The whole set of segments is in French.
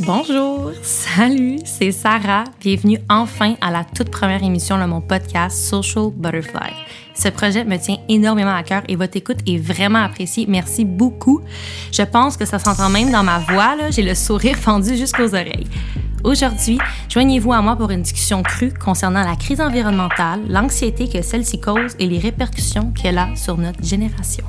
Bonjour, salut, c'est Sarah. Bienvenue enfin à la toute première émission de mon podcast Social Butterfly. Ce projet me tient énormément à cœur et votre écoute est vraiment appréciée. Merci beaucoup. Je pense que ça s'entend même dans ma voix. J'ai le sourire fendu jusqu'aux oreilles. Aujourd'hui, joignez-vous à moi pour une discussion crue concernant la crise environnementale, l'anxiété que celle-ci cause et les répercussions qu'elle a sur notre génération.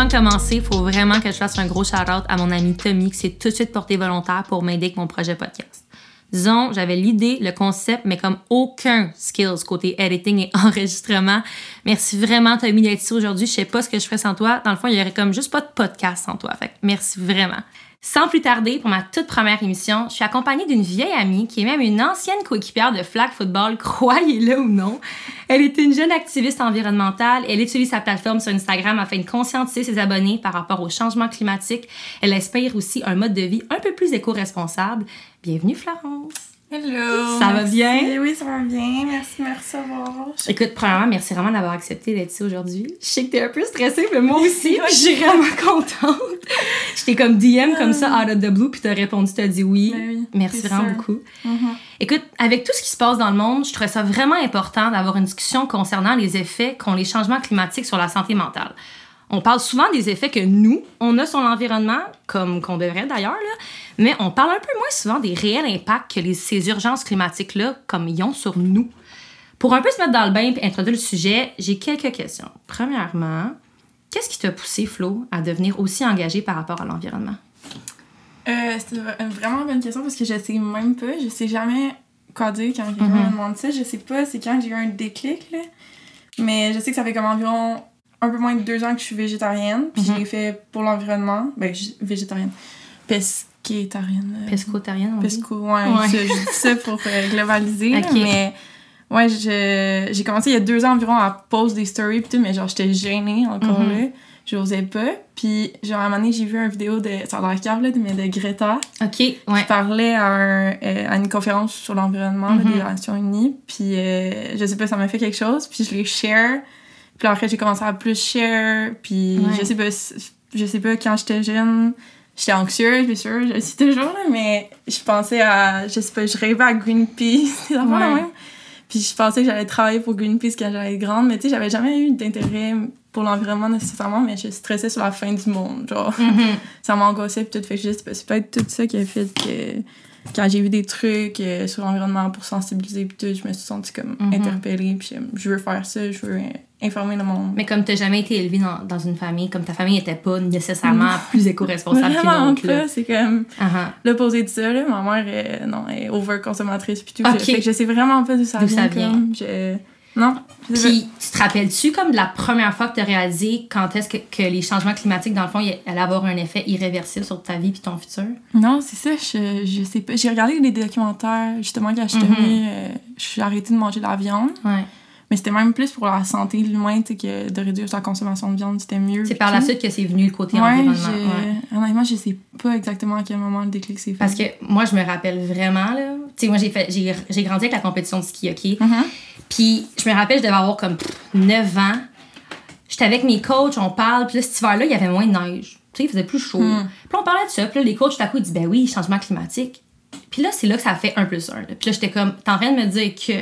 Avant de commencer, il faut vraiment que je fasse un gros shout-out à mon ami Tommy qui s'est tout de suite porté volontaire pour m'aider avec mon projet podcast. Disons, j'avais l'idée, le concept, mais comme aucun skills côté editing et enregistrement. Merci vraiment, Tommy, d'être ici aujourd'hui. Je sais pas ce que je ferais sans toi. Dans le fond, il y aurait comme juste pas de podcast sans toi. Fait merci vraiment. Sans plus tarder, pour ma toute première émission, je suis accompagnée d'une vieille amie qui est même une ancienne coéquipière de flag football, croyez-le ou non. Elle est une jeune activiste environnementale. Elle utilise sa plateforme sur Instagram afin de conscientiser ses abonnés par rapport au changement climatique. Elle inspire aussi un mode de vie un peu plus éco-responsable. Bienvenue, Florence. Hello! Ça va bien? Oui, ça va bien. Merci, merci à vous. Écoute, premièrement, merci vraiment d'avoir accepté d'être ici aujourd'hui. Je sais que t'es un peu stressée, mais moi aussi, je suis vraiment contente. J'étais comme DM comme ça, out of the blue, puis t'as répondu, t'as dit oui. Ben oui, merci vraiment sûr. beaucoup. Mhm. Écoute, avec tout ce qui se passe dans le monde, je trouvais ça vraiment important d'avoir une discussion concernant les effets qu'ont les changements climatiques sur la santé mentale. On parle souvent des effets que nous, on a sur l'environnement, comme qu'on devrait d'ailleurs, là, mais on parle un peu moins souvent des réels impacts que les, ces urgences climatiques-là, comme ils ont sur nous. Pour un peu se mettre dans le bain et introduire le sujet, j'ai quelques questions. Premièrement, qu'est-ce qui t'a poussé, Flo, à devenir aussi engagé par rapport à l'environnement? Euh, c'est une vraiment bonne question parce que je sais même pas. Je sais jamais quoi dire quand quelqu'un Mhm. me demande ça. Je sais pas c'est quand j'ai eu un déclic, là. Mais je sais que ça fait comme environ un peu moins de deux ans que je suis végétarienne. Puis Mhm. je l'ai fait pour l'environnement. Ben, je- végétarienne. Pesquétarienne. euh, Pescotarienne, on dit? Pesco, ouais. Ouais. ça, Je dis ça pour euh, globaliser. là, Ok. mais ouais, je- j'ai commencé il y a deux ans environ à poster des stories pis tout, mais genre j'étais gênée encore Mhm. là. J'osais pas. Puis genre à un moment donné, j'ai vu une vidéo de. Ça a l'air cave là, mais de Greta. OK, ouais. qui parlait à, un- euh, à une conférence sur l'environnement là, Mhm. des Nations Unies. Puis euh, je sais pas, ça m'a fait quelque chose. Puis je l'ai share. Puis après, j'ai commencé à plus share. Puis Ouais. je sais pas, je sais pas, quand j'étais jeune, j'étais anxieuse, bien sûr, je le suis toujours, là, mais je pensais à, je sais pas, je rêvais à Greenpeace, des de Ouais. même. Puis je pensais que j'allais travailler pour Greenpeace quand j'allais être grande, mais tu sais, j'avais jamais eu d'intérêt pour l'environnement nécessairement, mais je stressais sur la fin du monde, genre Mhm. ça m'angoissait puis tout fait que je sais pas, c'est peut-être tout ça qui a fait que quand j'ai vu des trucs euh, sur l'environnement pour sensibiliser puis tout je me suis sentie comme Mhm. interpellée puis je veux faire ça je veux informer le monde Mais comme tu jamais été élevé dans, dans une famille, comme ta famille n'était pas nécessairement plus éco-responsable qu'une autre. là. c'est comme Ah, ah. l'opposé de ça là. ma mère euh, non elle est over-consommatrice puis tout Ok. fait que je sais vraiment pas d'où ça vient, ça vient. comme, je... non je Puis, tu te rappelles-tu comme de la première fois que tu as réalisé quand est-ce que, que les changements climatiques, dans le fond, allaient avoir un effet irréversible sur ta vie puis ton futur? non c'est ça je, je sais pas j'ai regardé des documentaires justement quand j'étais Mhm. venue euh, je suis arrêtée de manger de la viande Ouais. Mais c'était même plus pour la santé de l'humain, que de réduire sa consommation de viande, c'était mieux. C'est par la suite que c'est venu le côté Ouais, environnement. j'ai- ouais. honnêtement, je sais pas exactement à quel moment le déclic s'est fait. Parce que moi, je me rappelle vraiment, là. Tu sais, moi, j'ai fait j'ai j'ai grandi avec la compétition de ski, OK? Mhm. Puis je me rappelle, je devais avoir comme pff, 9 ans. J'étais avec mes coachs, on parle. Puis là, cet hiver-là, il y avait moins de neige. Tu sais, il faisait plus chaud. Hmm. Puis on parlait de ça. Puis là, les coachs, tout à coup, ils disent, ben oui, changement climatique. Puis là, c'est là que ça fait un plus un. là. Puis là, j'étais comme, t'es en train de me dire que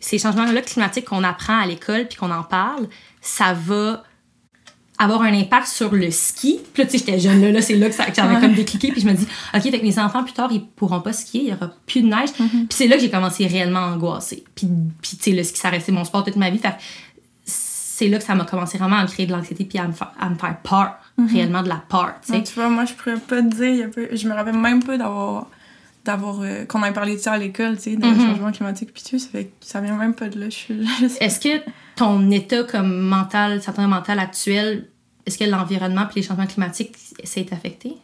ces changements-là climatiques qu'on apprend à l'école puis qu'on en parle, ça va avoir un impact sur le ski. Puis là, tu sais, j'étais jeune, là, là c'est là que, ça- que j'avais comme décliqué. Puis je me dis, OK, fait que mes enfants, plus tard, ils pourront pas skier, il y aura plus de neige. Mhm. Puis c'est là que j'ai commencé réellement à angoisser. Puis, puis tu sais, le ski, ça restait mon sport toute ma vie. Fait c'est là que ça m'a commencé vraiment à me créer de l'anxiété puis à me, faire, à me faire peur, réellement de la peur, tu sais. Donc, tu vois, moi, je pourrais pas te dire, je me rappelle même pas d'avoir d'avoir euh, qu'on ait parlé de ça à l'école, tu sais, de Mhm. changement climatique puis tout, ça fait que ça vient même pas de là. Est-ce que ton état comme mental, certain mental actuel, est-ce que l'environnement puis les changements climatiques, c'est affecté?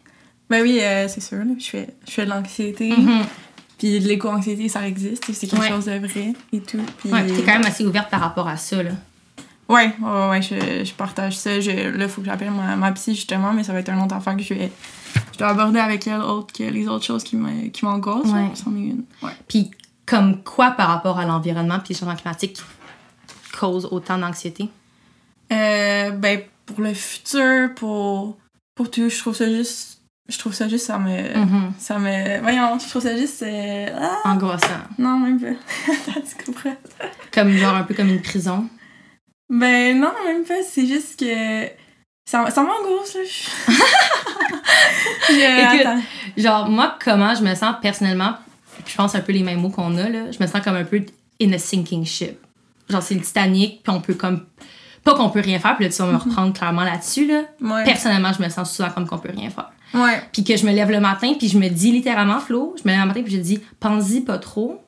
Ben oui, euh, c'est sûr, là, je fais je fais de l'anxiété. Mhm. Puis de l'éco-anxiété, ça existe, c'est quelque Ouais. chose de vrai et tout. Puis Ouais, puis t'es quand même assez ouverte par rapport à ça, là. Ouais, ouais, ouais, je, je partage ça. Je, là, il faut que j'appelle ma, ma psy, justement, mais ça va être une autre affaire que je vais je dois aborder avec elle autre que les autres choses qui me- qui m'angoissent. là. Ouais. C'en est une. Ouais. Puis comme quoi par rapport à l'environnement puis le changement climatique cause autant d'anxiété? Euh, ben, pour le futur, pour, pour tout, je trouve ça juste. Je trouve ça juste, ça me. Mhm. Ça me. Voyons, je trouve ça juste. euh, ah, Angoissant. non, même pas. tu comprends? Comme genre un peu comme une prison. Ben, non, même pas. C'est juste que. Ça, ça m'angoisse, là. Je- Écoute. Genre moi comment je me sens personnellement, je pense un peu les mêmes mots qu'on a là, je me sens comme un peu in a sinking ship. Genre c'est le Titanic puis on peut comme pas qu'on peut rien faire puis là tu vas me reprendre clairement là-dessus là. Ouais. Personnellement, je me sens souvent comme qu'on peut rien faire. Ouais. Puis que je me lève le matin, puis je me dis littéralement, Flo, je me lève le matin, puis je dis, pense-y pas trop,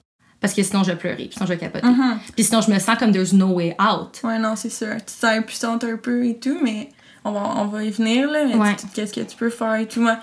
parce que sinon je vais pleurer, puis sinon je vais capoter. Mhm. Puis sinon je me sens comme there's no way out. Ouais, non, c'est sûr. Tu t'es impuissante un peu et tout, mais on va, on va y venir, là. Mais Ouais. tu- qu'est-ce que tu peux faire et tout. Moi,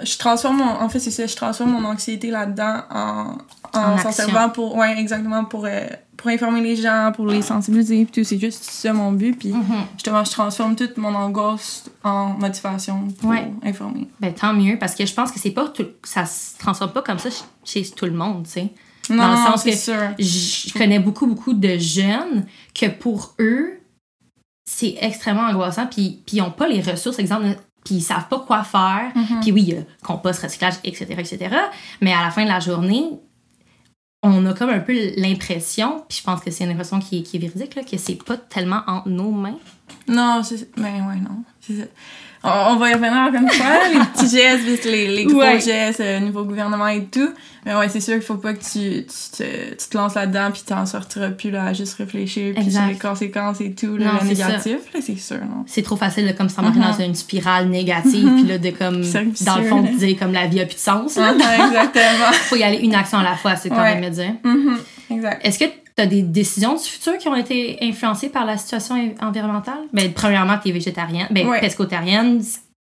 je transforme mon... En fait, c'est ça, je transforme mon anxiété là-dedans en... En s'en servant pour... Ouais, exactement, pour, euh, pour informer les gens, pour les sensibiliser et tout. C'est juste ça, mon but. Puis, Mhm. justement, je transforme toute mon angoisse en motivation pour Ouais. informer. Ben tant mieux, parce que je pense que c'est pas tout, ça se transforme pas comme ça chez, chez tout le monde, tu sais. Non, Dans le sens que- sûr. Je connais beaucoup, beaucoup de jeunes que pour eux, c'est extrêmement angoissant, puis, puis ils ont pas les ressources, exemple, puis ils savent pas quoi faire. Mhm. Puis oui, il y a compost, recyclage, etc., etc. Mais à la fin de la journée, on a comme un peu l'impression, puis je pense que c'est une impression qui, est- qui est véridique, là, que c'est pas tellement entre nos mains. Non, c'est... Ben ouais, non. C'est ça. On, on va y revenir encore une fois, les petits gestes, les, les gros Ouais. gestes euh, niveau gouvernement et tout. Mais ouais, c'est sûr qu'il faut pas que tu, tu, te, tu te lances là-dedans puis t'en sortiras plus là, à juste réfléchir puis sur les conséquences et tout, là, Non, le négatif, là, c'est sûr, non? C'est trop facile de comme s'embarquer Mhm. dans une spirale négative, puis là, de comme, dans le fond, de dire comme la vie a plus de sens. là. Exactement. Faut y aller une action à la fois, c'est quand Ouais. même me dire. Mhm, Exact. Est-ce que tu as des décisions du futur qui ont été influencées par la situation en- environnementale? Ben, premièrement, tu es végétarienne, ben, Ouais. pescotarienne,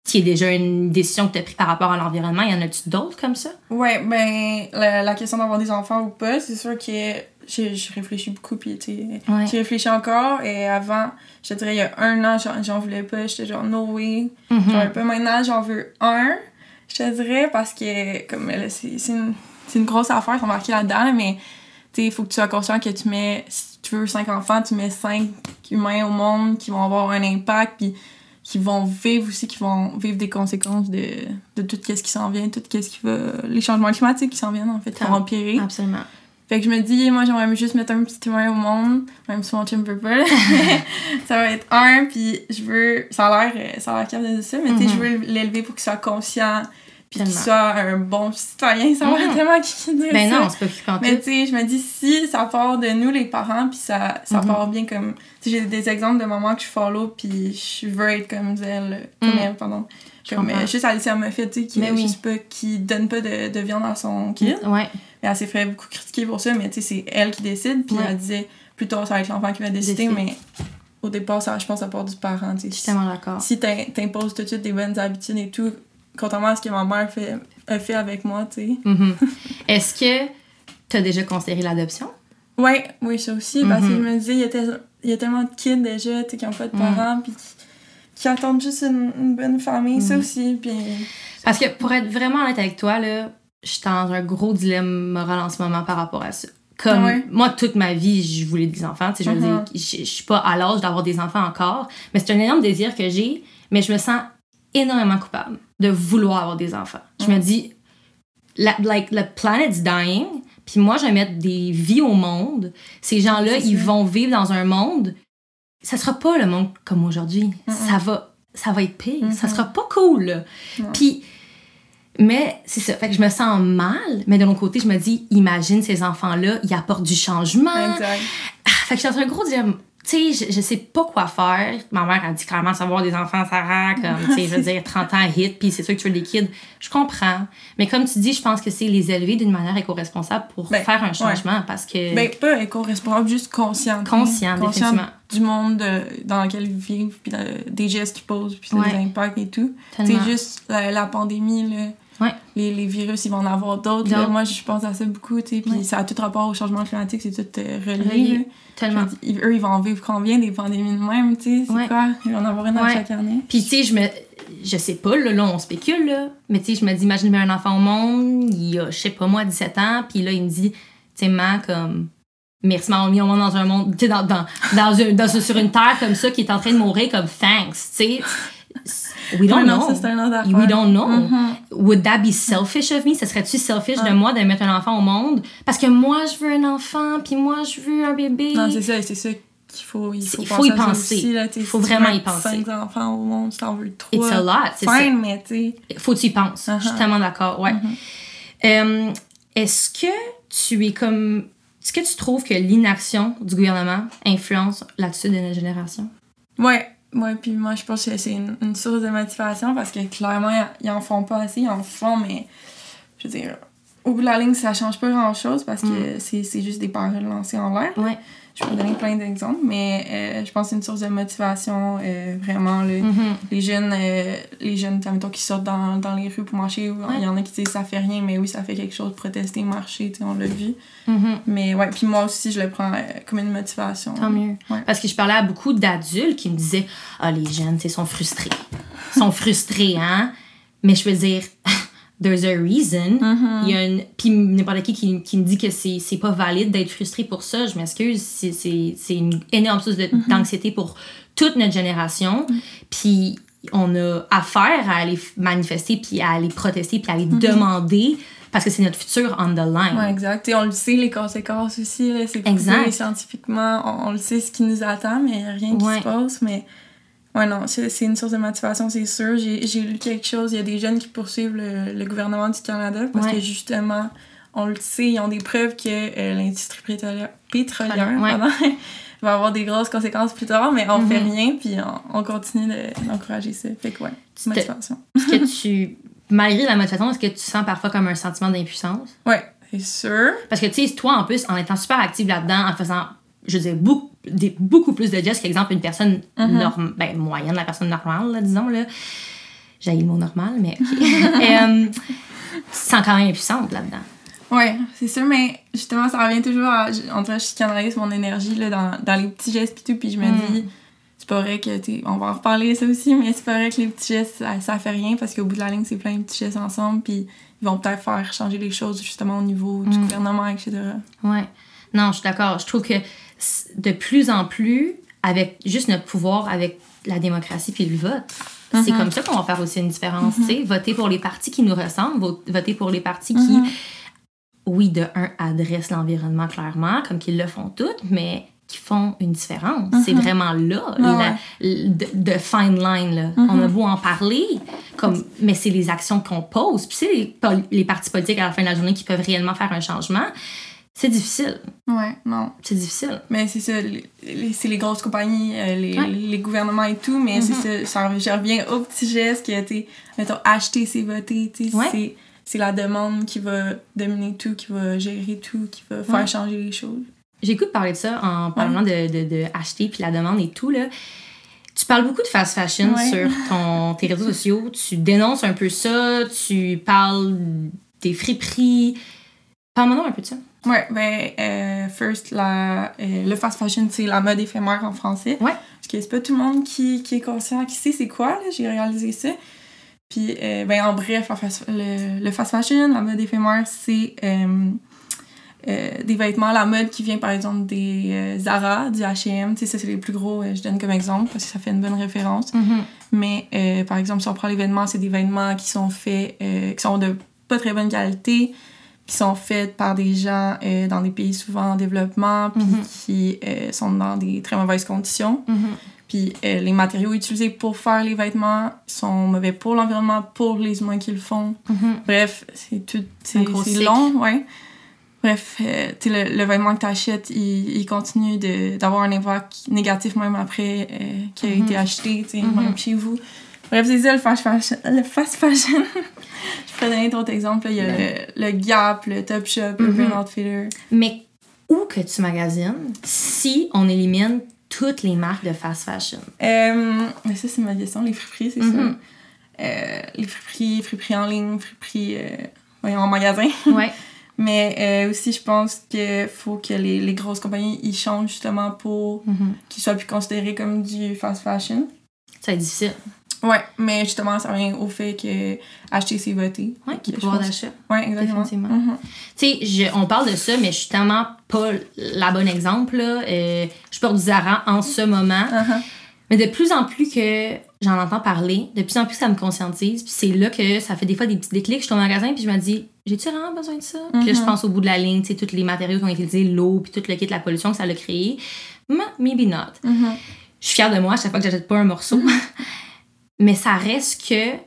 qui est déjà une décision que tu as prise par rapport à l'environnement. Y en a-tu d'autres comme ça? Ouais, ben, la, la question d'avoir des enfants ou pas, c'est sûr que j'ai réfléchi beaucoup, puis Ouais. j'ai réfléchi encore, et avant, je te dirais, il y a un an, j'en voulais pas, j'étais genre, no way, Mhm. j'en veux pas. Maintenant, j'en veux un, je te dirais, parce que, comme, c'est une, c'est une grosse affaire, sont marqués là-dedans, là, mais, il faut que tu sois conscient que tu mets, si tu veux cinq enfants, tu mets cinq humains au monde qui vont avoir un impact, puis qui vont vivre aussi, qui vont vivre des conséquences de, de tout ce qui s'en vient, tout ce qui va... les changements climatiques qui s'en viennent, en fait, qui vont empirer. Absolument. Fait que je me dis, moi, j'aimerais juste mettre un petit humain au monde, même si mon chum veut pas. ça va être un, puis je veux... Ça a l'air ça a l'air capable de ça, mais tu sais, je veux l'élever pour qu'il soit conscient, puis qu'il soit un bon citoyen. Ça va Mhm. tellement qui dire Ben ça. non, c'est pas occupant Mais tu sais, je me dis, si ça part de nous, les parents, puis ça, ça Mhm. part bien comme... Tu j'ai des exemples de mamans que je follow, puis je veux être comme elle, comme Mhm. elle, pardon. Comme, euh, juste Alicia Moffett, tu sais, qui, Mais oui. pas, qui donne pas de, de viande à son kid. Ouais, Et elle s'est fait beaucoup critiquer pour ça, mais tu sais, c'est elle qui décide. Puis Ouais. elle disait, plus tard, ça va être l'enfant qui va décider, mais au départ, ça, je pense, ça part du parent. je suis tellement d'accord. Si t'im- t'imposes tout de suite des bonnes habitudes et tout, contrairement à ce que ma mère fait, a fait avec moi, tu sais. Mhm. Est-ce que tu as déjà considéré l'adoption? Ouais, oui, ça aussi, parce que Mhm. je me disais, il y, a tel- il y a tellement de kids déjà, tu sais, qui n'ont pas de Mhm. parents, puis qui, qui attendent juste une, une bonne famille, ça aussi. Puis, Parce que pour être vraiment honnête avec toi, là, je suis dans un gros dilemme moral en ce moment par rapport à ça. Comme Ouais. moi, toute ma vie, je voulais des enfants. Tu sais, je veux dire, je je suis pas à l'âge d'avoir des enfants encore, mais c'est un énorme désir que j'ai, mais je me sens énormément coupable de vouloir avoir des enfants. Je me dis, la, like, the planet's dying, puis moi, je vais mettre des vies au monde. Ces gens-là, ils ça. vont vivre dans un monde. Ça sera pas le monde comme aujourd'hui. Ça va, ça va être pire. Ça Mhm. sera pas cool. Puis, mais c'est ça. Fait que je me sens mal, mais de l'autre côté, je me dis, imagine ces enfants-là, ils apportent du changement. exact. Ah, fait que je suis un gros dilemme. Tu sais, je, je sais pas quoi faire. Ma mère a dit clairement savoir des enfants, Sarah, comme, tu sais, je veux dire, 30 ans hit, puis c'est sûr que tu veux des kids. Je comprends. Mais comme tu dis, je pense que c'est les élever d'une manière éco-responsable pour Ben, faire un changement parce que. Ben, pas éco-responsable, juste conscient. Conscient, définitivement. du monde euh, dans lequel ils vivent, puis de- des gestes qu'ils posent, puis Ouais. des impacts et tout. C'est juste la, la pandémie, là. Ouais. Les, les virus, ils vont en avoir d'autres. là. Moi, je pense à ça beaucoup, tu sais. Puis Ouais. ça a tout rapport au changement climatique, c'est tout euh, relié. Tellement. Dis, eux, ils vont en vivre combien des pandémies de même, tu sais? C'est Ouais. quoi? Ils vont en avoir une à chaque année. Puis, tu sais, je me, je sais pas, là, là on spécule, là. Mais tu sais, je me dis, imagine un enfant au monde, il a, je sais pas moi, 17 ans, puis là, il me dit, tu sais, man, comme, merci, m'a mis au monde dans un monde, tu sais, dans, dans, dans, un- dans- sur une terre comme ça qui est en train de mourir, comme, thanks, tu sais. We don't Ouais, non, know. ça, We don't know. Mhm. Would that be selfish of me? Ça serait-tu selfish de moi de mettre un enfant au monde? Parce que moi, je veux un enfant, puis moi, je veux un bébé. Non, c'est ça, c'est ça qu'il faut, il faut, il faut y penser. Il faut si vraiment y penser. cinq enfants au monde, tu t'en veux trois. It's a lot, c'est ça. Fine, mais tu sais. Faut que tu y penses. Je suis Uh-huh. tellement d'accord, ouais. Euh, Est-ce que tu es comme... Est-ce que tu trouves que l'inaction du gouvernement influence l'attitude de notre génération? Ouais, ouais, puis moi, je pense que c'est une, une source de motivation parce que clairement, ils en font pas assez, ils en font, mais je veux dire, au bout de la ligne, ça change pas grand chose parce que c'est c'est juste des paroles lancées en l'air. Ouais. Je peux donner plein d'exemples, mais euh, je pense que c'est une source de motivation, euh, vraiment. Là, Mhm. Les jeunes, euh, les jeunes mettons, qui sortent dans, dans les rues pour marcher, il y en a qui disent ça fait rien, mais oui, ça fait quelque chose, protester, marcher, on l'a vu. Mhm. Mais ouais, puis moi aussi, je le prends euh, comme une motivation. Tant mieux. Ouais. Parce que je parlais à beaucoup d'adultes qui me disaient Ah, les jeunes, tu sais, sont frustrés. Ils sont frustrés, hein? Mais je veux dire, there's a reason. Mm-hmm. Il y a une... Puis n'importe qui, qui qui me dit que c'est c'est pas valide d'être frustré pour ça, je m'excuse. C'est- C'est c'est une énorme source de- Mm-hmm. d'anxiété pour toute notre génération. Mm. Puis on a affaire à aller manifester, puis à aller protester, puis à aller Mm-hmm. demander, parce que c'est notre futur on the line. Ouais, exact. Et on le sait, les conséquences aussi. là, C'est Exact. scientifiquement. On, on le sait ce qui nous attend, mais il n'y a rien qui Ouais. se passe. Mais ouais, non, c'est une source de motivation, c'est sûr. J'ai lu quelque chose. Il y a des jeunes qui poursuivent le, le gouvernement du Canada parce Ouais. que justement, on le sait, ils ont des preuves que euh, l'industrie pétrolière, pétrolière Ouais. pardon, va avoir des grosses conséquences plus tard, mais on Mhm. fait rien, puis on, on continue de- d'encourager ça. Fait que ouais, motivation. Est-ce que tu, malgré la motivation, est-ce que tu sens parfois comme un sentiment d'impuissance? Ouais, c'est sûr. Parce que, tu sais, toi, en plus, en étant super active là-dedans, en faisant, je veux dire, beaucoup, des, beaucoup plus de gestes qu'exemple une personne Mhm. norm- ben, moyenne, la personne normale, là, disons, là. J'ai le mot normal, mais OK. Euh, tu te sens quand même impuissante là-dedans. Ouais, c'est sûr, mais justement, ça revient toujours à. En tout cas, je canalise mon énergie là, dans, dans les petits gestes pis tout, puis je me Mm. dis, c'est pas vrai que. On va en reparler ça aussi, mais c'est pas vrai que les petits gestes, ça, ça fait rien parce qu'au bout de la ligne, c'est plein de petits gestes ensemble, puis ils vont peut-être faire changer les choses justement au niveau du Mm. gouvernement, etc. Ouais. Non, je suis d'accord. Je trouve que de plus en plus, avec juste notre pouvoir, avec la démocratie puis le vote, c'est Mhm. comme ça qu'on va faire aussi une différence. tu sais. Voter pour les partis qui nous ressemblent, vo- voter pour les partis qui, Mhm. oui, de un, adressent l'environnement clairement, comme qu'ils le font toutes, mais qui font une différence. C'est vraiment là, la- ouais. de, de fine line. Là. On a beau en parler, comme, mais c'est les actions qu'on pose. Puis c'est les, les partis politiques à la fin de la journée qui peuvent réellement faire un changement. C'est difficile. Ouais, non. C'est difficile. Mais c'est ça, c'est les grosses compagnies, euh, les, Ouais. les gouvernements et tout, mais c'est ça, ça je reviens au petit geste qui a été, mettons, acheter, c'est voter, tu sais, Ouais. c'est, c'est la demande qui va dominer tout, qui va gérer tout, qui va faire Ouais. changer les choses. J'écoute parler de ça en parlant de, de, de acheter puis la demande et tout. Là. Tu parles beaucoup de fast fashion sur ton, tes réseaux sociaux. Tu dénonces un peu ça. Tu parles des friperies. Parle-moi un peu de ça. Ouais, ben, euh, first, la, euh, le fast fashion, c'est la mode éphémère en français. Ouais. Parce que c'est pas tout le monde qui, qui est conscient, qui sait c'est quoi, là, j'ai réalisé ça. Puis, euh, ben, en bref, le, le fast fashion, la mode éphémère, c'est euh, euh, des vêtements, la mode qui vient par exemple des euh, Zara, du H&M, tu sais, ça c'est les plus gros, je donne comme exemple parce que ça fait une bonne référence. Mais euh, par exemple, si on prend les vêtements, c'est des vêtements qui sont faits, qui sont de pas très bonne qualité, qui sont faits par des gens euh, dans des pays souvent en développement, puis Mhm. qui euh, sont dans des très mauvaises conditions. Mhm. Puis euh, les matériaux utilisés pour faire les vêtements sont mauvais pour l'environnement, pour les humains qui le font. Mhm. Bref, c'est tout. C'est long, ouais. Bref, tu sais, le, le vêtement que tu achètes, il, il continue d'avoir un impact négatif même après qu'il a été acheté, tu sais, même chez vous. Bref, c'est ça le fast fashion. Le fast fashion. Je pourrais donner d'autres exemples. Il y a le, le Gap, le Topshop, le Mhm. Urban Outfitter. Mais où que tu magasines si on élimine toutes les marques de fast fashion? Euh, mais ça, c'est ma question. Les friperies, c'est Mhm. ça. Euh, les friperies, friperies en ligne, friperies euh, voyons, en magasin. Ouais. Mais euh, aussi, je pense qu'il faut que les, les grosses compagnies ils changent justement pour Mhm. qu'ils soient plus considérés comme du fast fashion. Ça va être difficile. Ouais, mais justement, ça revient au fait que acheter, c'est voter. Que le pouvoir d'achat. Ouais, exactement. Définitivement. Mhm. Tu sais, on parle de ça, mais je suis tellement pas la bonne exemple. Là. Euh, je porte du Zara en ce moment. Mhm. Mais de plus en plus que j'en entends parler, de plus en plus ça me conscientise. Puis c'est là que ça fait des fois des petits déclics. Je suis au magasin puis je me dis, j'ai-tu vraiment besoin de ça? Puis là, je Mhm. pense au bout de la ligne, tu sais, tous les matériaux qui ont utilisés, l'eau, puis tout le kit, la pollution que ça a créé. Ma- Maybe not. Mhm. Je suis fière de moi à chaque fois que j'achète pas un morceau. Mais ça reste que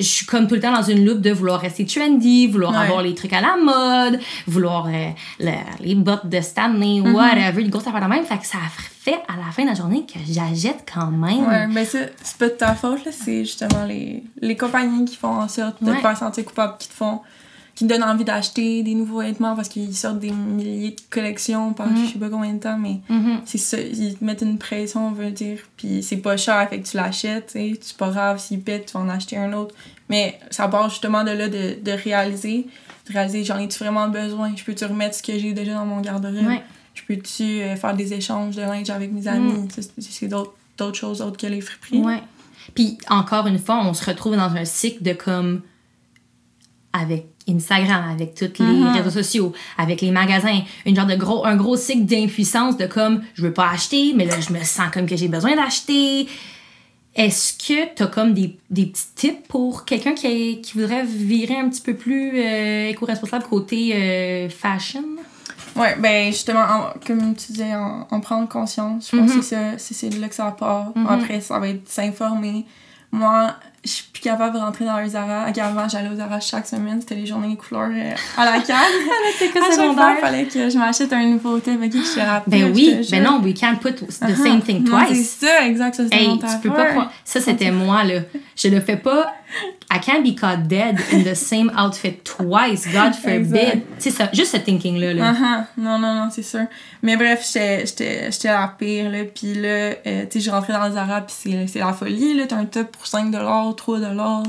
je suis comme tout le temps dans une loupe de vouloir rester trendy, vouloir Ouais. avoir les trucs à la mode, vouloir euh, le- les bottes de Stanley, Mhm. whatever, les grosses affaires de même. Fait que ça fait à la fin de la journée que j'achète quand même. Ouais, mais ça, c'est pas de ta faute, là. C'est justement les, les compagnies qui font en sorte de Ouais. te faire sentir coupable, qui te font. Qui te donnent envie d'acheter des nouveaux vêtements parce qu'ils sortent des milliers de collections par Mhm. je sais pas combien de temps, mais Mhm. c'est ça. Ils te mettent une pression, on veut dire. Puis c'est pas cher, fait que tu l'achètes, tu sais. C'est pas grave s'il pète, tu vas en acheter un autre. Mais ça part justement de là de, de réaliser. De réaliser, j'en ai-tu vraiment besoin? Je peux-tu remettre ce que j'ai déjà dans mon garde-robe? Ouais. Je peux-tu euh, faire des échanges de linge avec mes amis? Ça, c'est- d'autres d'autres choses autres que les friperies. Ouais. Puis encore une fois, on se retrouve dans un cycle de comme avec Instagram, avec tous les Mhm. réseaux sociaux, avec les magasins, une genre de gros un gros cycle d'impuissance de comme je veux pas acheter, mais là je me sens comme que j'ai besoin d'acheter. Est-ce que tu as comme des, des petits tips pour quelqu'un qui, qui voudrait virer un petit peu plus euh, éco-responsable côté euh, fashion? Ouais, ben justement, en- comme tu disais, en, en prendre conscience. Je pense Mhm. que c'est de là que ça part. Mhm. Après, ça va être s'informer. Moi, je suis plus capable de rentrer dans les Zara. Avant, j'allais aux Zara chaque semaine. C'était les journées couleurs euh, à la canne. C'est à chaque fois, il fallait que je m'achète un nouveau thème avec qui je rappelle. Ben oui, te ben non, we can't put the Ah, same thing non, twice. C'est ça, exact. Ça, c'est Hey, mon tu peux pas. Ça, c'était moi, là. Je le fais pas. I can't be caught dead in the same outfit twice. God forbid. Sais, ça, juste ce thinking-là. Là. Uh-huh. Non, non, non, c'est sûr. Mais bref, j'étais- la pire, là. Puis là, euh, tu sais, je rentrais dans le Zara, puis c'est c'est la folie, là. T'as un top pour 5 3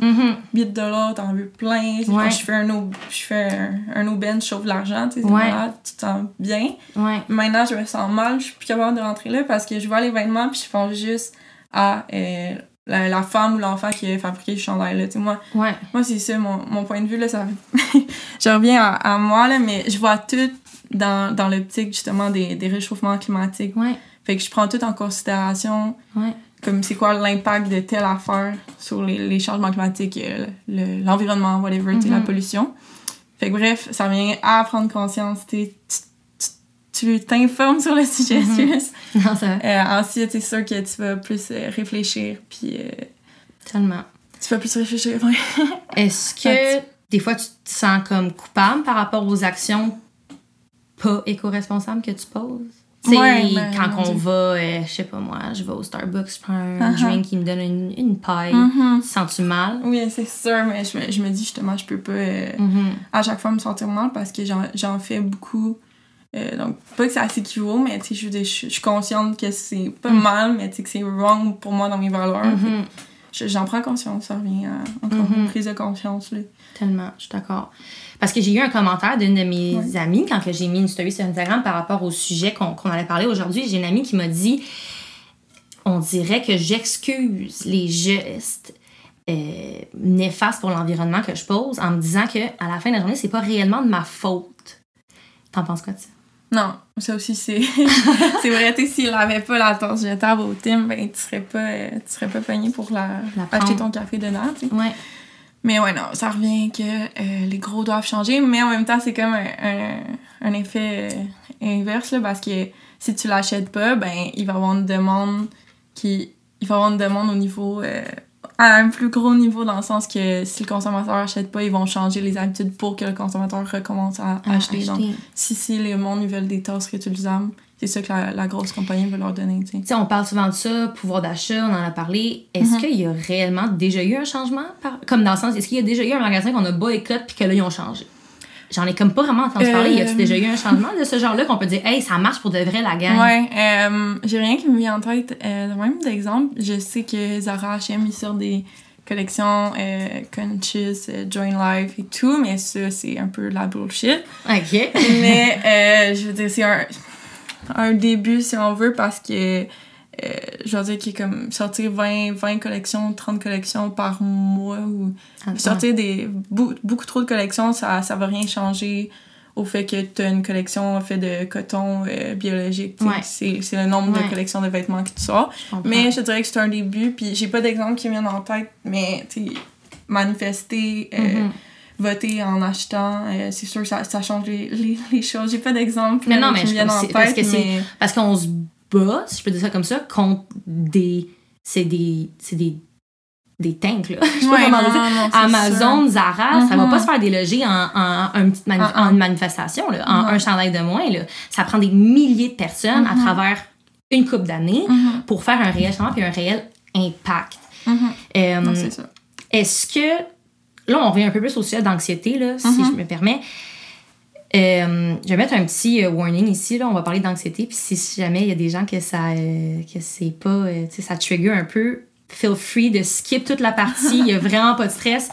Mhm. 8 t'en veux plein. C'est Ouais. Quand je fais un no, je fais un, bench, je chauffe l'argent, tu sais, c'est Ouais. tu te sens bien. Ouais. Maintenant, je me sens mal, je suis plus capable de rentrer là parce que je vois les vêtements, puis je pense juste à euh, la, la femme ou l'enfant qui a fabriqué le chandail, là. Tu sais, moi, Ouais. moi, c'est ça, mon, mon point de vue, là, ça... je reviens à, à moi, là, mais je vois tout dans, dans l'optique, justement, des, des réchauffements climatiques. Ouais. Fait que je prends tout en considération, Ouais. comme c'est quoi l'impact de telle affaire sur les, les changements climatiques, euh, le- l'environnement, whatever, tu sais, la Mhm. pollution. Fait que bref, ça vient à prendre conscience, tu tu- t'informes sur le sujet, Mhm. Non, ça. Euh, ensuite, c'est sûr que tu vas plus euh, réfléchir, puis euh, Tellement. tu vas plus réfléchir, ouais. Est-ce que des fois, tu te sens comme coupable par rapport aux actions pas éco-responsables que tu poses? Tu sais, Ouais, ben, quand on va, euh, je sais pas moi, je vais au Starbucks, je prends un Uh-huh. drink qui me donne une, une paille. Mhm. Sens-tu mal? Oui, c'est sûr, mais je me, je me dis justement, je peux pas euh, Mhm. à chaque fois me sentir mal parce que j'en j'en fais beaucoup. Euh, donc, pas que ça s'équivaut, mais tu sais, je suis consciente que c'est pas Mm. mal, mais tu sais, que c'est wrong pour moi dans mes valeurs. Mhm. Je- J'en prends conscience, ça revient à encore une prise de conscience. Là. Tellement, je suis d'accord. Parce que j'ai eu un commentaire d'une de mes Ouais. amies quand j'ai mis une story sur Instagram par rapport au sujet qu'on qu'on allait parler aujourd'hui. J'ai une amie qui m'a dit on dirait que j'excuse les gestes euh, néfastes pour l'environnement que je pose en me disant que à la fin de la journée, c'est pas réellement de ma faute. T'en penses quoi de ça? Non, ça aussi, c'est c'est vrai. S'il avait pas la tasse jetable au team, ben, tu serais pas, euh, tu serais pas pogné pour la, La acheter ton café dedans, tu sais. Ouais. Mais ouais, non, ça revient que euh, les gros doivent changer, mais en même temps, c'est comme un, un, un effet euh, inverse, là, parce que si tu l'achètes pas, ben, il va y avoir une demande qui... Il va y avoir une demande au niveau... à un plus gros niveau, dans le sens que si le consommateur achète pas, ils vont changer les habitudes pour que le consommateur recommence à acheter. Donc, si, si les monde, ils veulent des tasses réutilisables, c'est ça que la, la grosse compagnie veut leur donner, tu sais. Tu sais, on parle souvent de ça, pouvoir d'achat, on en a parlé. Est-ce Mhm. qu'il y a réellement déjà eu un changement? par- Comme dans le sens, est-ce qu'il y a déjà eu un magasin qu'on a boycott puis que là, ils ont changé? J'en ai comme pas vraiment entendu parler. Y a-tu Euh. déjà eu un changement de ce genre-là qu'on peut dire, hey, ça marche pour de vrai la gang? Ouais, euh, j'ai rien qui me vient en tête. Euh, même d'exemple, je sais que Zara H&M, ils sortent des collections euh, Conscious, euh, Join Life et tout, mais ça, c'est un peu la bullshit. OK. mais euh, je veux dire, c'est un, un début, si on veut, parce que euh, je veux dire qu'il est comme sortir 20, 20 collections, 30 collections par mois ou Ah, sortir des beaucoup trop de collections, ça ça va rien changer au fait que tu as une collection faite de coton euh, biologique. Ouais. C'est c'est le nombre Ouais. de collections de vêtements que tu sors. je. Mais je dirais que c'est un début, puis j'ai pas d'exemple qui me viennent en tête, mais tu manifester, euh, Mhm. voter en achetant, euh, c'est sûr que ça, ça change les, les, les choses. J'ai pas d'exemple Mais non, mais qui je- viennent en c'est tête, parce que c'est- mais... Parce qu'on se bat, si je peux dire ça comme ça, contre des. C'est des. C'est des. Des tanks, là. Je sais pas Ouais, comment non, dire. non, non, c'est Amazon, Zara, ça va Mhm. pas se faire déloger en, en, un petit mani- Ah, ah. en une manifestation, là, en un chandail de moins. Là. Ça prend des milliers de personnes à Mhm. travers une coupe d'années Mhm, pour faire un réel changement et un réel impact. Euh, ça. Est-ce que. Là, on revient un peu plus au sujet d'anxiété, là, si je me permets. Euh, je vais mettre un petit euh, warning ici, là, on va parler d'anxiété, puis si, jamais il y a des gens que ça euh, que c'est pas, euh, tu sais, ça trigger un peu, feel free de skip toute la partie, il y a vraiment pas de stress.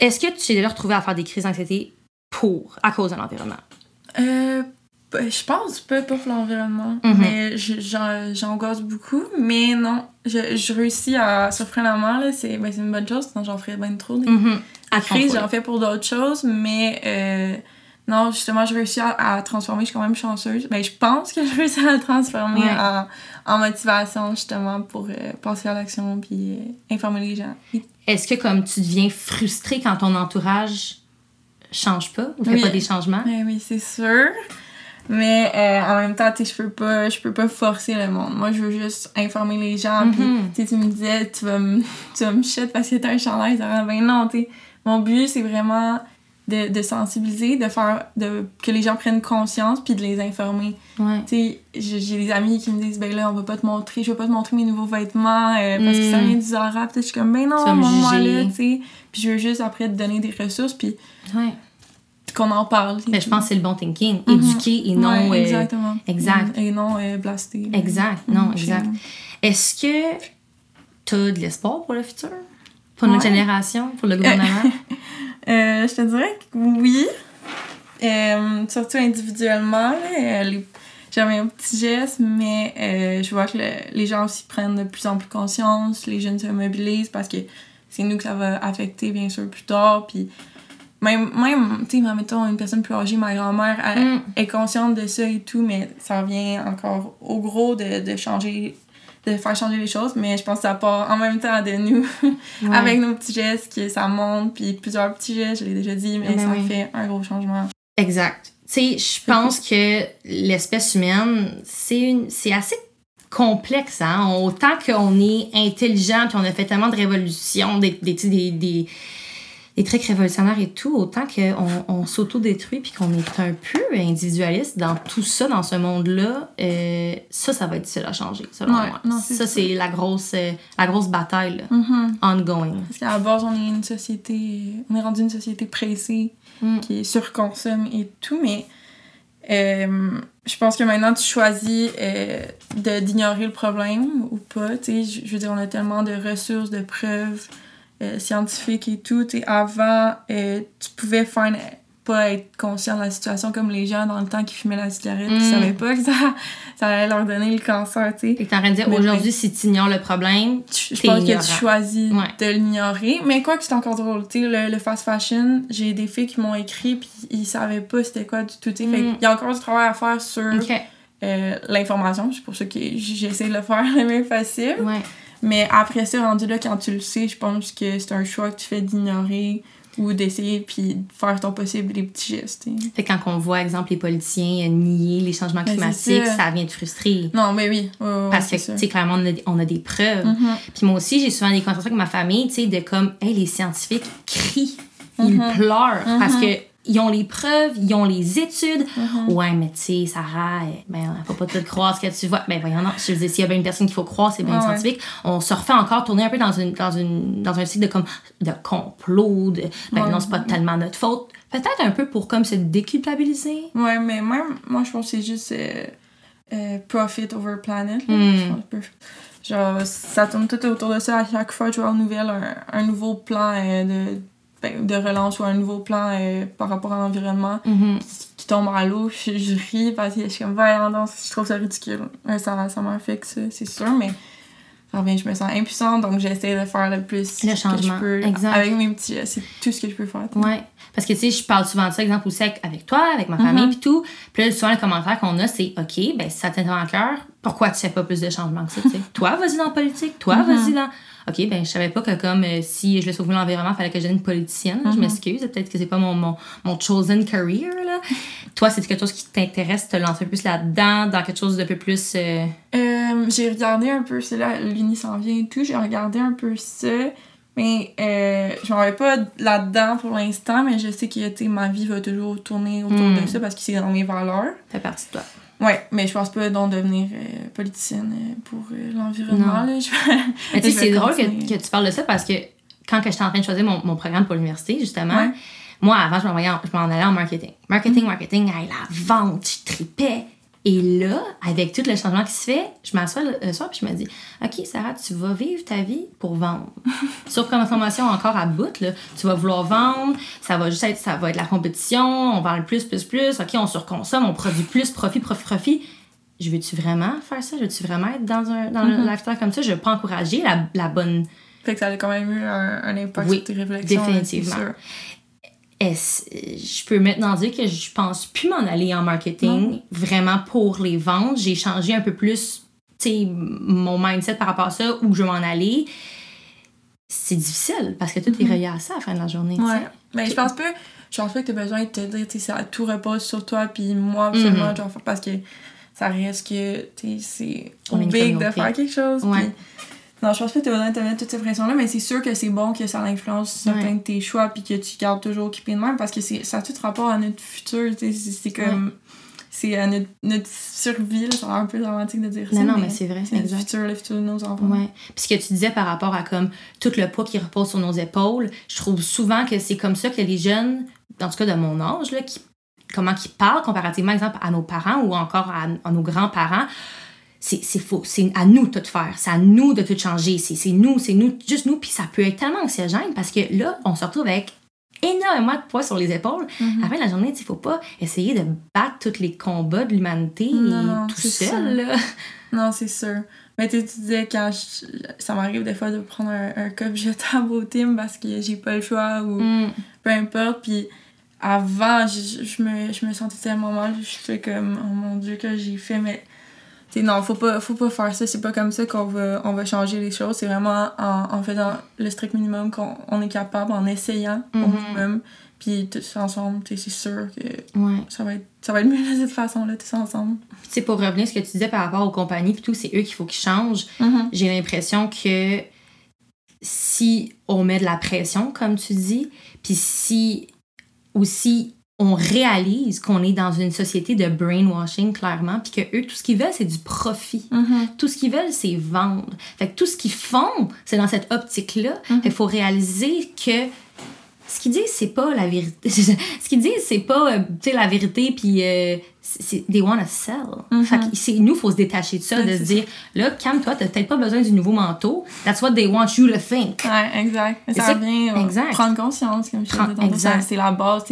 Est-ce que tu t'es déjà retrouvé à faire des crises d'anxiété pour, à cause de l'environnement? Euh, ben, je pense pas pour l'environnement, Mhm. mais je- j'en- beaucoup. Mais non, je, je réussis à, surprenamment, là, c'est ben, c'est une bonne chose, sinon j'en ferais bien trop. Contrôler. j'en fais pour d'autres choses, mais euh, non, justement, je réussis à, à transformer, je suis quand même chanceuse. Ben, je pense que je réussis à le transformer Ouais. en, en motivation, justement, pour euh, passer à l'action puis euh, informer les gens. Est-ce que comme tu deviens frustré quand ton entourage change pas ou fait Oui. pas des changements? Ben oui, c'est sûr. Mais euh, en même temps, je peux pas, je peux pas forcer le monde. Moi, je veux juste informer les gens. Mhm. Puis, tu me disais, tu vas me, tu vas me shit parce que t'as un chandail. Ça va, ben non, tu. Mon but, c'est vraiment de, de sensibiliser, de faire, de, que les gens prennent conscience puis de les informer. Ouais. Tu sais, j'ai des amis qui me disent, ben là, on va pas te montrer, je vais pas te montrer mes nouveaux vêtements euh, parce que ça Mm. vient du Zara. Je suis comme, ben non, juger. là, tu sais. Puis je veux juste après te donner des ressources puis Ouais. qu'on en parle. Mais je pense que c'est le bon thinking. Mhm. Éduquer et non. Ouais, euh, exactement. exact. Et non euh, blaster. exact. Non, Mhm, exact. Est-ce que tu as de l'espoir pour le futur? Pour notre Ouais. génération? Pour le gouvernement? Euh, je te dirais que oui. Euh, surtout individuellement. euh, les- J'avais un petit geste, mais euh, je vois que le- les gens aussi prennent de plus en plus conscience. Les jeunes se mobilisent parce que c'est nous que ça va affecter, bien sûr, plus tard. Puis même, même tu sais, mettons, une personne plus âgée, ma grand-mère, elle Mm. est consciente de ça et tout, mais ça revient encore au gros de, de changer de faire changer les choses, mais je pense que ça part en même temps de nous, Ouais. avec nos petits gestes, que ça monte, puis plusieurs petits gestes, je l'ai déjà dit, mais Ben ça oui. fait un gros changement. Exact. Tu sais, je pense que l'espèce humaine, c'est une- c'est assez complexe. Hein? Autant qu'on est intelligent puis on a fait tellement de révolutions, des, des, des, des, des trucs révolutionnaires et tout, autant qu'on on s'auto-détruit puis qu'on est un peu individualiste dans tout ça, dans ce monde-là, euh, ça, ça va être difficile à changer, selon Ouais, moi. non, ça, c'est la grosse, euh, la grosse bataille là, Mhm. ongoing. Parce qu'à la base, on est une société, on est rendu une société pressée, Mm. qui surconsomme et tout, mais euh, je pense que maintenant, tu choisis euh, d'ignorer le problème ou pas. Je veux dire, on a tellement de ressources, de preuves euh, scientifiques et tout. Tu sais, avant, euh, tu pouvais faire pas être conscient de la situation comme les gens dans le temps qui fumaient la cigarette, qui Mm. savaient pas que ça, ça allait leur donner le cancer, tu sais. Que t'es en train de dire, aujourd'hui, si tu ignores le problème, Tu- je pense que tu choisis Ouais. de l'ignorer. Mais quoi que c'est encore drôle, tu sais, le, le fast fashion, j'ai des filles qui m'ont écrit puis ils savaient pas c'était quoi du tout. tu sais. Fait Mm. qu'il y a encore du travail à faire sur euh, l'information. C'est pour ça que j'essaie de le faire le mieux possible. Ouais. Mais après ça, rendu là, quand tu le sais, je pense que c'est un choix que tu fais d'ignorer ou d'essayer puis de faire ton possible des petits gestes. tu sais. Fait que quand on voit, exemple, les politiciens euh, nier les changements Ben, climatiques, ça. ça. vient te frustrer. Non, mais oui. Parce que, tu sais, clairement, on a, on a des preuves. Mhm. Puis moi aussi, j'ai souvent des conversations avec ma famille, tu sais, de comme, hey, les scientifiques crient, ils Mhm. pleurent Mhm. parce que ils ont les preuves, ils ont les études. Mhm. Ouais, mais tu sais, Sarah, ben, faut pas tout croire ce que tu vois. Ben, voyons, non. Je veux s'il y a bien une personne qu'il faut croire, c'est bien ouais. scientifique. On se refait encore tourner un peu dans, une, dans, une, dans un cycle de, comme, de complot, de, ben Ouais. non, c'est pas tellement notre faute. Peut-être un peu pour comme se déculpabiliser. Ouais, mais même, moi, je pense que c'est juste euh, euh, profit over planet. là. Mm. Je pense que- Genre, ça tourne tout autour de ça. À chaque fois je vois nouvelle, un, un nouveau plan euh, de de relance ou un nouveau plan euh, par rapport à l'environnement Mhm. qui tombe à l'eau, je, je ris parce que je suis comme, donc, je trouve ça ridicule. Ça ça m'affecte, ça, c'est sûr, mais revient, je me sens impuissante, donc j'essaie de faire le plus Le que je peux. exact. Avec mes petits, euh, c'est tout ce que je peux faire. Ouais. Parce que, tu sais, je parle souvent de ça, exemple, aussi avec, avec toi, avec ma famille, Mhm. puis tout. Puis là, souvent, le commentaire qu'on a, c'est OK, ben, si ça t'intéresse en cœur, pourquoi tu fais pas plus de changements que ça, tu sais? toi, vas-y dans la politique. Toi, Mhm. vas-y dans. OK, ben, je savais pas que, comme, euh, si je le sauve l'environnement, il fallait que je devienne une politicienne. Je Mhm. m'excuse. Peut-être que c'est pas mon, mon, mon chosen career, là. toi, c'est quelque chose qui t'intéresse, te lancer un peu plus là-dedans, dans quelque chose de peu plus. euh, Euh, j'ai regardé un peu, c'est là, l'Uni s'en vient et tout, j'ai regardé un peu ça, mais euh, je m'en vais pas là-dedans pour l'instant, mais je sais que ma vie va toujours tourner autour Mm. de ça parce que c'est dans mes valeurs. fait partie de toi. Ouais, mais je pense pas donc devenir euh, politicienne euh, pour euh, l'environnement. là. Je- Mais tu sais, c'est drôle que, que tu parles de ça parce que quand que j'étais en train de choisir mon, mon programme pour l'université, justement, Ouais. moi, avant, je m'en allais en marketing. Marketing, marketing, hey, la vente, je tripais. Et là, avec tout le changement qui se fait, je m'assois le, soir puis je me dis OK, Sarah, tu vas vivre ta vie pour vendre. Sauf que ma formation encore à bout, là, tu vas vouloir vendre, ça va juste être, ça va être la compétition, on vend le plus, plus, plus, OK, on surconsomme, on produit plus, profit, profit, profit. Je veux-tu vraiment faire ça? Je veux-tu vraiment être dans un dans Mhm. lifestyle comme ça? Je veux pas encourager la, la bonne Fait que ça a quand même eu un, un impact Oui, définitivement. Je peux maintenant dire que je pense plus m'en aller en marketing vraiment pour les ventes. J'ai changé un peu plus mon mindset par rapport à ça, où je veux m'en aller. C'est difficile parce que tout est relié à ça à la fin de la journée. Ouais. Mais je pense pas, je pense pas que t'as besoin de te dire, tu sais, tout repose sur toi, puis moi, dois faire parce que ça reste que, tu sais, c'est big de faire quelque chose. Ouais. Non, je pense pas que t'as besoin de te mettre toute cette pression-là, mais c'est sûr que c'est bon que ça influence certains de tes choix, puis que tu gardes toujours occupé de même, parce que c'est, ça a tout rapport à notre futur, c'est, comme. C'est à notre, notre survie, là, ça a l'air un peu dramatique de dire ça. Non, non, mais c'est vrai, c'est notre exact. futur, le futur de nos enfants. Ouais. Puis ce que tu disais par rapport à comme tout le poids qui repose sur nos épaules, je trouve souvent que c'est comme ça que les jeunes, en tout cas de mon âge, là, qui, comment qu'ils parlent comparativement, exemple, à nos parents ou encore à, à nos grands-parents, c'est faux. C'est à nous de tout faire. C'est à nous de tout changer. C'est nous, c'est nous, juste nous. Puis ça peut être tellement anxiogène parce que là, on se retrouve avec énormément de poids sur les épaules. À la fin de la journée, il faut pas essayer de battre tous les combats de l'humanité tout seul. ça. Là. Non, c'est sûr. Mais tu sais, tu disais quand je- ça m'arrive des fois de prendre un, un cup jetable au team parce que j'ai pas le choix ou Mm. peu importe. Puis avant, je, je me, je me sentais tellement mal. Je fais comme, oh mon dieu, que j'ai fait. Mais tu sais, non, faut pas, faut pas faire ça. C'est pas comme ça qu'on va, on va changer les choses. C'est vraiment en, en faisant le strict minimum qu'on on est capable, en essayant au Mhm. minimum. Puis tous ensemble, c'est sûr que Ouais. ça va être, ça va être mieux de cette façon-là, tous ensemble. Puis, pour revenir à ce que tu disais par rapport aux compagnies, puis tout, c'est eux qu'il faut qu'ils changent. J'ai l'impression que si on met de la pression, comme tu dis, puis si aussi on réalise qu'on est dans une société de brainwashing, clairement, puis que eux, tout ce qu'ils veulent, c'est du profit. Mhm. Tout ce qu'ils veulent, c'est vendre. Fait que tout ce qu'ils font, c'est dans cette optique-là. Mhm. Il faut réaliser que ce qu'ils disent, c'est pas la vérité. ce qu'ils disent, c'est pas, euh, tu sais, la vérité, puis euh, c'est, they wanna sell. Mhm. Fait que nous, faut se détacher de ça, de se dire, là, calme-toi, t'as peut-être pas besoin du nouveau manteau. That's what they want you to think. Ouais, exact. Ça ça- revient euh, exact. prendre conscience, comme je disais C'est la base.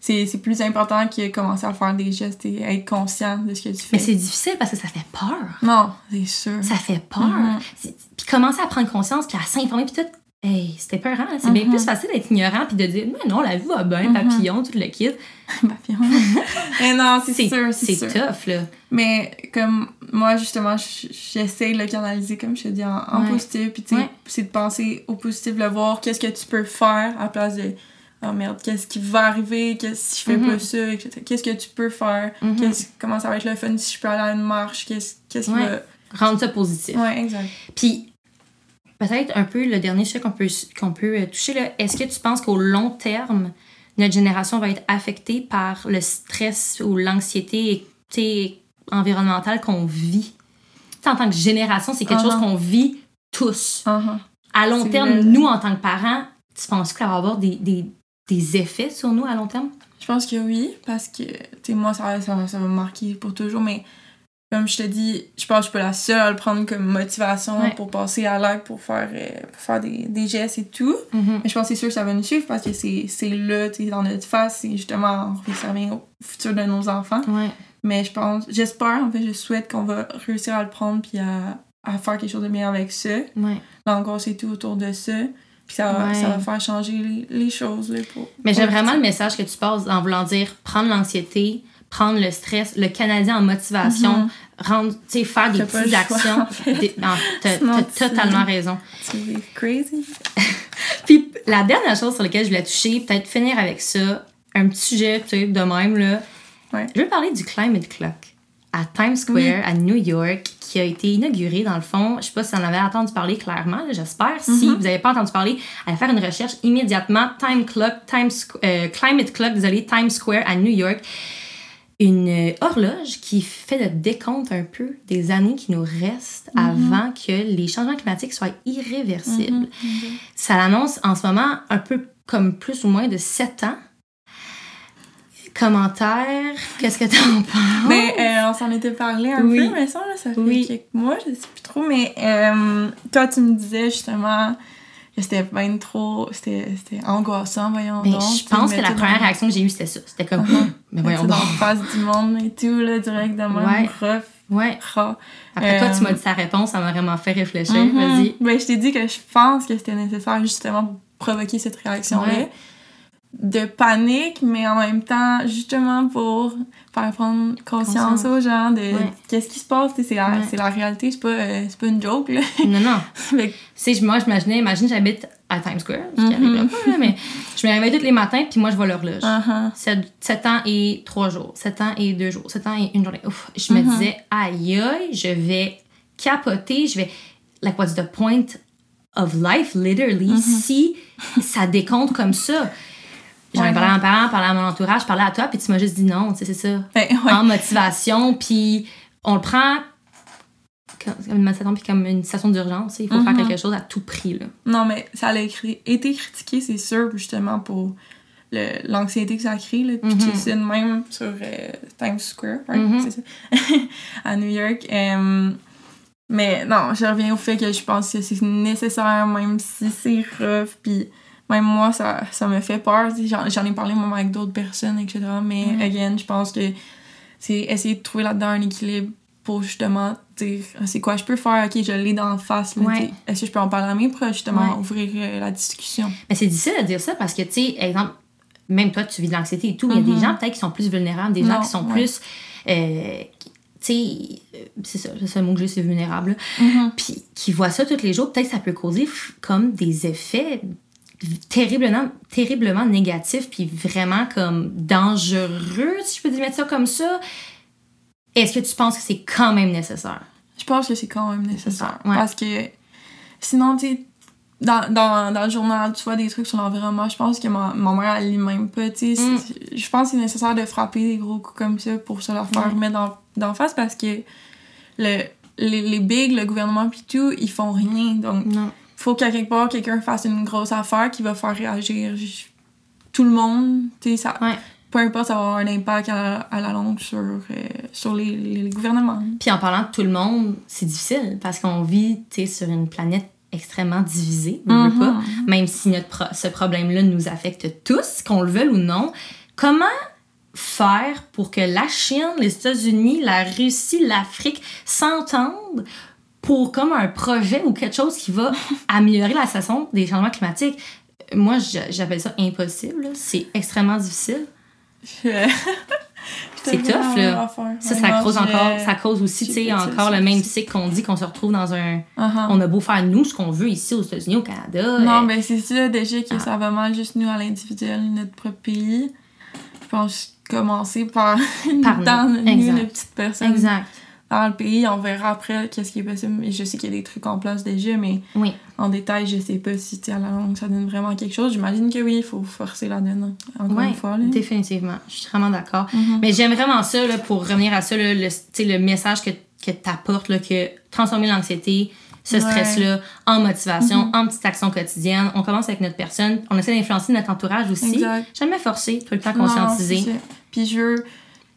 C'est- plus important que commencer à faire des gestes et être conscient de ce que tu fais. Mais c'est difficile parce que ça fait peur. Non, c'est sûr. Ça fait peur. Mhm. C'est- Puis commencer à prendre conscience, puis à s'informer, puis tout. Hey, c'était peurant. là. C'est bien Mhm. plus facile d'être ignorant, puis de dire, mais non, la vie va bien, Mhm. papillon, tout le kit. Papillon. Mais non, c'est sûr, c'est tough, là. Mais comme moi, justement, j'essaie de le canaliser, comme je te dis, en, en Ouais. positif. Puis tu sais, Ouais. c'est de penser au positif, de voir qu'est-ce que tu peux faire à la place de oh merde, qu'est-ce qui va arriver, qu'est-ce si je fais Mhm. pas ça, etc. Qu'est-ce que tu peux faire, Mhm. qu'est-ce- comment ça va être le fun si je peux aller à une marche, qu'est-ce qu'est-ce qui Ouais. Rendre ça positif. va. Ouais, exact. Puis, peut-être un peu le dernier sujet qu'on peut, qu'on peut euh, toucher, là. Est-ce que tu penses qu'au long terme, notre génération va être affectée par le stress ou l'anxiété environnementale qu'on vit? Tu sais, en tant que génération, c'est quelque Uh-huh. chose qu'on vit tous. Uh-huh. À long terme, nous, en tant que parents, tu penses que ça va avoir des, des, des effets sur nous à long terme? Je pense que oui, parce que, tu sais, moi, ça, ça, ça va me marquer pour toujours, mais comme je te dis, je pense que je suis pas la seule à le prendre comme motivation Ouais. pour passer à l'acte, pour faire, euh, pour faire des, des gestes et tout. Mhm. Mais je pense que c'est sûr que ça va nous suivre parce que c'est là, tu dans notre face, c'est justement, fait servir au futur de nos enfants. Ouais. Mais je pense, j'espère, en fait, je souhaite qu'on va réussir à le prendre puis à, à faire quelque chose de bien avec ça. Ouais. L'angoisse et tout autour de ça. Puis ça va, Ouais. ça va faire changer les, les choses, là, pour... Mais j'aime vraiment le message que tu passes en voulant dire prendre l'anxiété, prendre le stress, le Canadien en motivation, Mhm. rendre, faire des petites actions. en fait. Des- non, T'as totalement raison. C'est crazy. Puis la dernière chose sur laquelle je voulais toucher, peut-être finir avec ça, un petit sujet, de même, là. Ouais. Je veux parler du Climate Clock à Times Square, à New York, qui a été inauguré, dans le fond. Je sais pas si vous en avez entendu parler clairement, j'espère. Si Mm-hmm. vous n'avez pas entendu parler, allez faire une recherche immédiatement. Time Clock, Times, Squ- euh, Climate Clock, désolé, Times Square à New York. Une euh, horloge qui fait le décompte un peu des années qui nous restent Mm-hmm. avant que les changements climatiques soient irréversibles. Ça l'annonce en ce moment un peu comme plus ou moins de 7 ans. Commentaire, qu'est-ce que t'en penses? Mais euh, on s'en était parlé un Oui. peu, mais ça, là, ça fait Oui. quelques mois, je sais plus trop. Mais euh, toi, tu me disais justement que c'était bien trop. C'était angoissant, voyons Mais donc. je pense que la dans- première réaction que j'ai eue, c'était ça. C'était comme, Mhm. mais voyons donc. face du monde et tout, là, direct de même, Ouais. Après, toi, tu m'as dit ta réponse, ça m'a vraiment fait réfléchir. Mhm. Vas-y. Ben, je t'ai dit que je pense que c'était nécessaire justement pour provoquer cette réaction-là. Ouais. De panique, mais en même temps, justement pour faire prendre conscience Conscience. aux gens de Ouais. qu'est-ce qui se passe. C'est la, Ouais. c'est la réalité, c'est pas, euh, pas une joke. Là. Non, non. Sais, moi, j'imaginais, imagine, j'habite à Times Square, ce qui arrive pas, là, mais je me réveille tous les matins, puis moi, je vois l'horloge. Uh-huh. 7, ans et 3 jours, 7 ans et 2 jours, 7 ans et une journée. Ouf, je me Mhm. disais, aïe aïe, je vais capoter, je vais. Like, what's the point of life, literally, Mhm. si ça décompte comme ça? J'en ai parlé à mes parents, parlé à mon entourage, parlé à toi, puis tu m'as juste dit non, tu sais, c'est ça. Ben, ouais. En motivation, puis on le prend comme une motivation, puis comme une situation d'urgence, il faut faire Mhm. quelque chose à tout prix, là. Non, mais ça a été critiqué, c'est sûr, justement, pour le- l'anxiété que ça crée. Là, puis c'est de même sur euh, Times Square, right? C'est ça, à New York. Euh, mais non, je reviens au fait que je pense que c'est nécessaire, même si c'est rough. Puis même moi, ça, ça me fait peur. J'en ai parlé moi avec d'autres personnes, etc. Mais, Ouais. again, je pense que c'est essayer de trouver là-dedans un équilibre pour justement dire c'est quoi je peux faire, ok, je l'ai dans la face. Ouais. Est-ce que je peux en parler à mes proches, justement, Ouais. ouvrir euh, la discussion? Mais c'est difficile de dire ça parce que, tu sais, exemple, même toi, tu vis de l'anxiété et tout, mais il y a des Mhm. gens peut-être qui sont plus vulnérables, des gens qui sont ouais. plus. euh, tu sais, euh, c'est ça, c'est le mot que j'ai, c'est vulnérable. Mm-hmm. Puis qui voient ça tous les jours, peut-être que ça peut causer comme des effets terriblement, terriblement négatifs, puis vraiment comme dangereux, si je peux dire mettre ça comme ça. Est-ce que tu penses que c'est quand même nécessaire? Je pense que c'est quand même nécessaire. Ouais. Parce que sinon, tu sais, dans, dans, dans le journal, tu vois des trucs sur l'environnement, je pense que ma, ma mère, elle lit même pas, tu sais. Mm. Je pense que c'est nécessaire de frapper des gros coups comme ça pour se leur faire remettre dans, d'en face parce que le, les, les bigs, le gouvernement puis tout, ils font rien. Donc, Non. Faut qu'à quelque part, quelqu'un fasse une grosse affaire qui va faire réagir tout le monde. Tu sais, ça... Ouais. Peu importe, ça va avoir un impact à la, à la longue sur, euh, sur les, les, les gouvernements. Puis en parlant de tout le monde, c'est difficile parce qu'on vit sur une planète extrêmement divisée, on Mhm. pas, même si notre pro- ce problème-là nous affecte tous, qu'on le veuille ou non. Comment faire pour que la Chine, les États-Unis, la Russie, l'Afrique s'entendent pour comme un projet ou quelque chose qui va améliorer la situation des changements climatiques? Moi, j'a- j'appelle ça impossible. C'est extrêmement difficile. C'est tough, là. Ça, ça cause encore, ça cause aussi, tu sais, encore le même cycle qu'on dit qu'on se retrouve dans un. Uh-huh. On a beau faire nous ce qu'on veut ici aux États-Unis, au Canada. Non, euh, mais c'est ça, déjà que Ah. ça va mal juste nous à l'individuel, notre propre pays. Je pense commencer par, Par nous. dans nous, Exact. les petites personnes Exact. Dans le pays. On verra après qu'est-ce qui est possible. Et je sais qu'il y a des trucs en place déjà, mais Oui. en détail, je sais pas si à la longue ça donne vraiment quelque chose. J'imagine que oui, il faut forcer la donne. Encore Ouais, une fois. Là. définitivement. Je suis vraiment d'accord. Mhm. Mais j'aime vraiment ça, là, pour revenir à ça, là, le, le message que, que tu apportes, que transformer l'anxiété, ce Ouais. stress-là, en motivation, Mhm. en petites actions quotidiennes. On commence avec notre personne. On essaie d'influencer notre entourage aussi. Exact. Jamais forcer, tout le temps conscientiser. Puis je veux,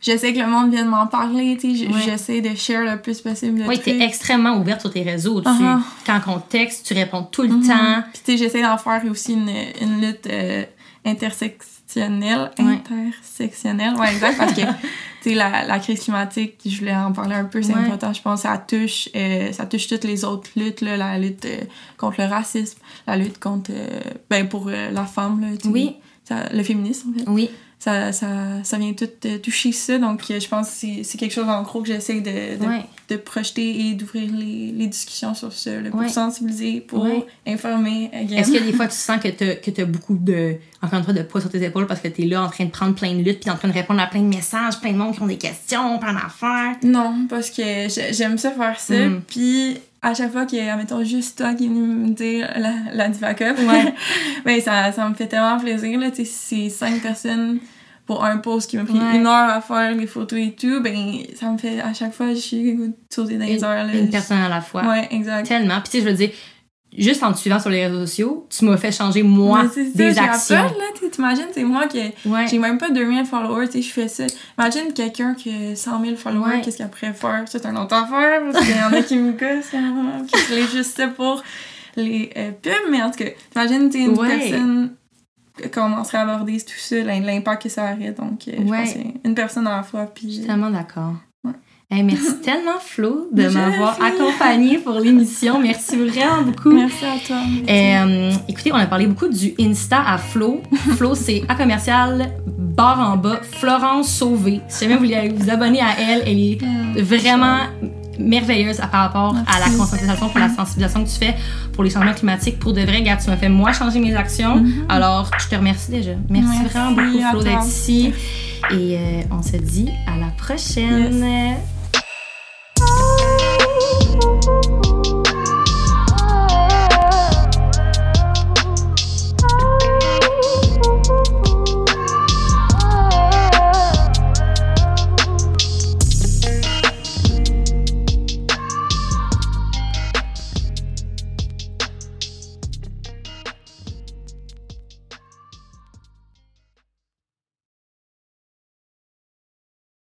j'essaie que le monde vienne m'en parler, tu sais, j'essaie de share le plus possible de Oui, t'es extrêmement ouverte sur tes réseaux. Tu, Uh-huh. Quand on texte, tu réponds tout le Mhm. temps. Puis tu sais, j'essaie d'en faire aussi une, une lutte euh, intersectionnelle. Ouais. Intersectionnelle, ouais, exact, parce que, tu sais, la, la crise climatique, je voulais en parler un peu, c'est Ouais. important, je pense, ça touche, euh, ça touche toutes les autres luttes, là, la lutte euh, contre le racisme, la lutte contre, ben, pour la femme, là, tu sais. Oui. Ça- le féminisme, en fait. Oui. Ça, ça, ça vient tout euh, toucher ça, donc euh, je pense que c'est- quelque chose, en gros, que j'essaie de, de Ouais. de projeter et d'ouvrir les, les discussions sur ça, là, pour Ouais. sensibiliser, pour Ouais. informer. again. Est-ce a des fois tu sens que t'as que t'as beaucoup de encore une fois de poids sur tes épaules parce que t'es là en train de prendre plein de luttes puis en train de répondre à plein de messages, plein de monde qui ont des questions, plein d'affaires? Non, parce que j'ai- j'aime ça faire ça. Mm. Puis à chaque fois qu'il y a, mettons, juste toi qui est venu me dire la, la Diva Cup, Ouais. ben, ça, ça me fait tellement plaisir. Là, Tu sais, c'est cinq personnes pour un post qui m'a pris Ouais. une heure à faire les photos et tout. Ben, ça me fait à chaque fois, je suis sauter dans les heures. Là. une personne à la fois. Ouais, exact. Tellement. Puis tu sais, je veux dire, juste en te suivant sur les réseaux sociaux, tu m'as fait changer moi ça, des j'ai actions. là, t'imagines, c'est moi qui Ouais. J'ai même pas 2000 followers, tu sais, je fais ça. Imagine quelqu'un qui a 100 000 followers, Ouais. qu'est-ce qu'il pourrait faire? C'est un autre affaire, parce qu'il y en a qui me gossent, hein, qui se les juste pour les euh, pubs, mais en tout cas, imagine, tu sais, une Ouais. personne commencerait à aborder tout ça, l'im- l'impact que ça aurait, donc euh, je pense que c'est une personne à la fois, Je puis... suis tellement d'accord. Ouais. Hey, merci tellement, Flo, de m'avoir accompagnée pour l'émission. Merci vraiment beaucoup. Merci à toi. Euh, écoutez, on a parlé beaucoup du Insta à Flo. Flo, c'est à commercial, barre en bas, Florence Sauvé. Si jamais vous voulez vous abonner à elle, elle est Mm. vraiment merveilleuse à- par rapport à la conscientisation, pour la sensibilisation que tu fais pour les changements climatiques. Pour de vrai, gars, tu m'as fait moi changer mes actions. Alors, je te remercie déjà. Merci, Merci vraiment beaucoup, Flo, d'être ici. Et euh, on se dit à la prochaine.